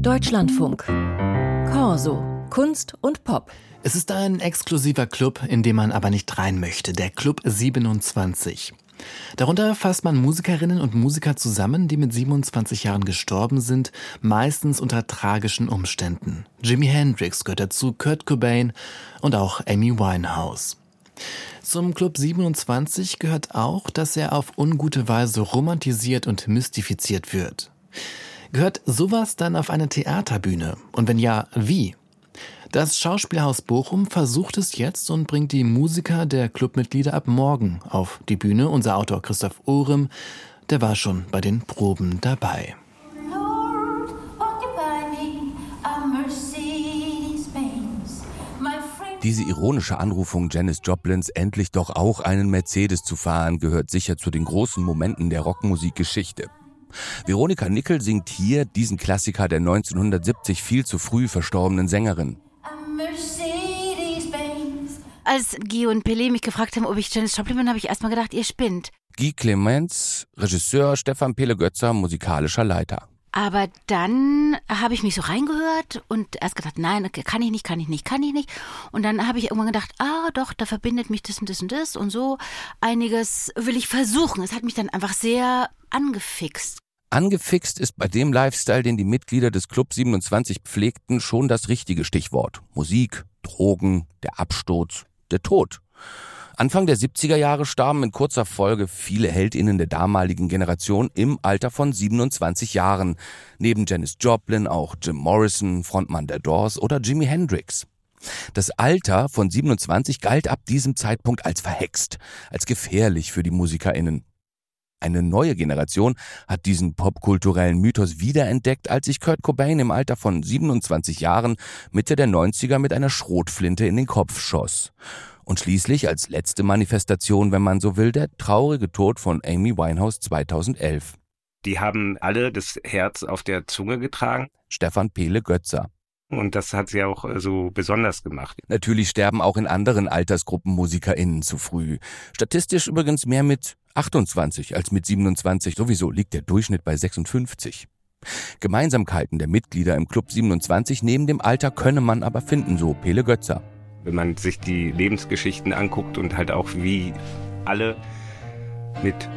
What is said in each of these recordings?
Deutschlandfunk. Corso. Kunst und Pop. Es ist ein exklusiver Club, in dem man aber nicht rein möchte. Der Club 27. Darunter fasst man Musikerinnen und Musiker zusammen, die mit 27 Jahren gestorben sind, meistens unter tragischen Umständen. Jimi Hendrix gehört dazu, Kurt Cobain und auch Amy Winehouse. Zum Club 27 gehört auch, dass er auf ungute Weise romantisiert und mystifiziert wird. Gehört sowas dann auf eine Theaterbühne? Und wenn ja, wie? Das Schauspielhaus Bochum versucht es jetzt und bringt die Musiker der Clubmitglieder ab morgen auf die Bühne. Unser Autor Christoph Ohrem, der war schon bei den Proben dabei. Diese ironische Anrufung Janis Joplins, endlich doch auch einen Mercedes zu fahren, gehört sicher zu den großen Momenten der Rockmusikgeschichte. Veronika Nickel singt hier diesen Klassiker der 1970 viel zu früh verstorbenen Sängerin. Als Guy und Pelé mich gefragt haben, ob ich Janis Joplin bin, habe ich erstmal gedacht, ihr spinnt. Guy Clemens, Regisseur, Stefan Pele Götzer, musikalischer Leiter. Aber dann habe ich mich so reingehört und erst gedacht, nein, kann ich nicht, kann ich nicht, kann ich nicht. Und dann habe ich irgendwann gedacht, ah doch, da verbindet mich das und das und das und so. Einiges will ich versuchen. Es hat mich dann einfach sehr angefixt. Angefixt ist bei dem Lifestyle, den die Mitglieder des Club 27 pflegten, schon das richtige Stichwort. Musik, Drogen, der Absturz, der Tod. Anfang der 70er Jahre starben in kurzer Folge viele Heldinnen der damaligen Generation im Alter von 27 Jahren. Neben Janis Joplin auch Jim Morrison, Frontmann der Doors oder Jimi Hendrix. Das Alter von 27 galt ab diesem Zeitpunkt als verhext, als gefährlich für die MusikerInnen. Eine neue Generation hat diesen popkulturellen Mythos wiederentdeckt, als sich Kurt Cobain im Alter von 27 Jahren Mitte der 90er mit einer Schrotflinte in den Kopf schoss. Und schließlich als letzte Manifestation, wenn man so will, der traurige Tod von Amy Winehouse 2011. Die haben alle das Herz auf der Zunge getragen. Stefan Pele Götzer. Und das hat sie auch äh, so besonders gemacht. Natürlich sterben auch in anderen Altersgruppen MusikerInnen zu früh. Statistisch übrigens mehr mit 28 als mit 27. Sowieso liegt der Durchschnitt bei 56. Gemeinsamkeiten der Mitglieder im Club 27 neben dem Alter könne man aber finden, so Pele Götzer wenn man sich die Lebensgeschichten anguckt und halt auch wie alle mit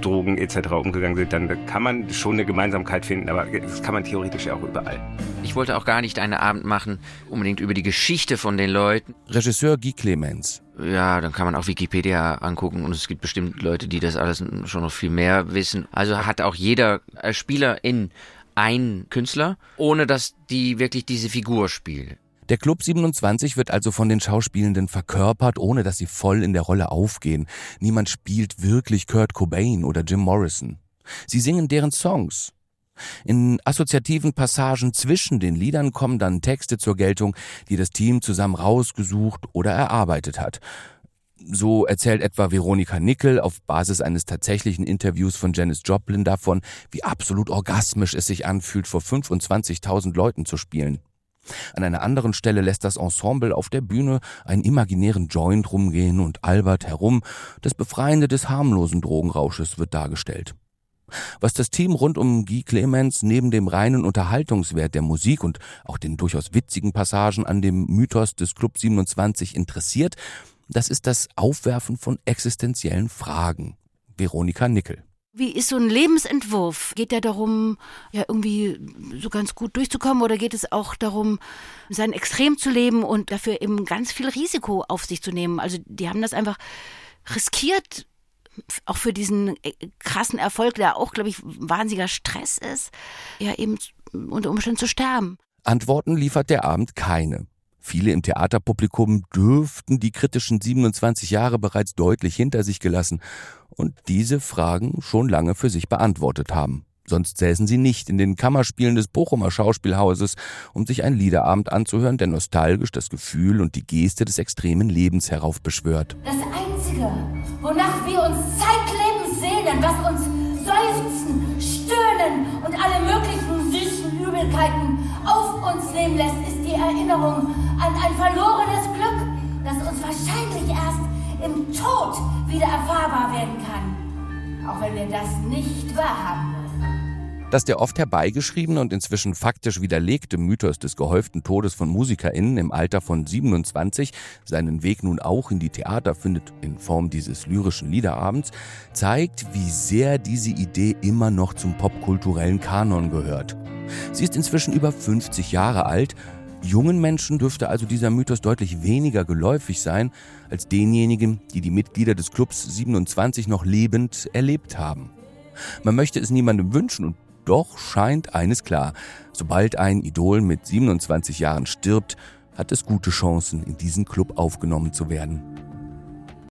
Drogen etc. umgegangen sind, dann kann man schon eine Gemeinsamkeit finden, aber das kann man theoretisch ja auch überall. Ich wollte auch gar nicht einen Abend machen, unbedingt über die Geschichte von den Leuten. Regisseur Guy Clemens. Ja, dann kann man auch Wikipedia angucken und es gibt bestimmt Leute, die das alles schon noch viel mehr wissen. Also hat auch jeder Spieler in einen Künstler, ohne dass die wirklich diese Figur spielen. Der Club 27 wird also von den Schauspielenden verkörpert, ohne dass sie voll in der Rolle aufgehen. Niemand spielt wirklich Kurt Cobain oder Jim Morrison. Sie singen deren Songs. In assoziativen Passagen zwischen den Liedern kommen dann Texte zur Geltung, die das Team zusammen rausgesucht oder erarbeitet hat. So erzählt etwa Veronika Nickel auf Basis eines tatsächlichen Interviews von Janis Joplin davon, wie absolut orgasmisch es sich anfühlt, vor 25.000 Leuten zu spielen. An einer anderen Stelle lässt das Ensemble auf der Bühne einen imaginären Joint rumgehen und albert herum. Das Befreiende des harmlosen Drogenrausches wird dargestellt. Was das Team rund um Guy Clemens neben dem reinen Unterhaltungswert der Musik und auch den durchaus witzigen Passagen an dem Mythos des Club 27 interessiert, das ist das Aufwerfen von existenziellen Fragen. Veronika Nickel. Wie ist so ein Lebensentwurf? Geht der darum, ja irgendwie so ganz gut durchzukommen oder geht es auch darum, sein Extrem zu leben und dafür eben ganz viel Risiko auf sich zu nehmen? Also die haben das einfach riskiert, auch für diesen äh, krassen Erfolg, der auch, glaube ich, wahnsinniger Stress ist, ja eben unter Umständen zu sterben. Antworten liefert der Abend keine. Viele im Theaterpublikum dürften die kritischen 27 Jahre bereits deutlich hinter sich gelassen und diese Fragen schon lange für sich beantwortet haben. Sonst säßen sie nicht in den Kammerspielen des Bochumer Schauspielhauses, um sich einen Liederabend anzuhören, der nostalgisch das Gefühl und die Geste des extremen Lebens heraufbeschwört. Das Einzige, wonach wir uns zeitlebens sehnen, was uns seufzen, stöhnen und alle möglichen süßen Übelkeiten auf uns nehmen lässt, ist die Erinnerung an ein verlorenes Glück, das uns wahrscheinlich erst im Tod wieder erfahrbar werden kann. Auch wenn wir das nicht wahrhaben wollen. Dass der oft herbeigeschriebene und inzwischen faktisch widerlegte Mythos des gehäuften Todes von MusikerInnen im Alter von 27 seinen Weg nun auch in die Theater findet, in Form dieses lyrischen Liederabends, zeigt, wie sehr diese Idee immer noch zum popkulturellen Kanon gehört. Sie ist inzwischen über 50 Jahre alt. Jungen Menschen dürfte also dieser Mythos deutlich weniger geläufig sein als denjenigen, die die Mitglieder des Clubs 27 noch lebend erlebt haben. Man möchte es niemandem wünschen und doch scheint eines klar. Sobald ein Idol mit 27 Jahren stirbt, hat es gute Chancen, in diesen Club aufgenommen zu werden.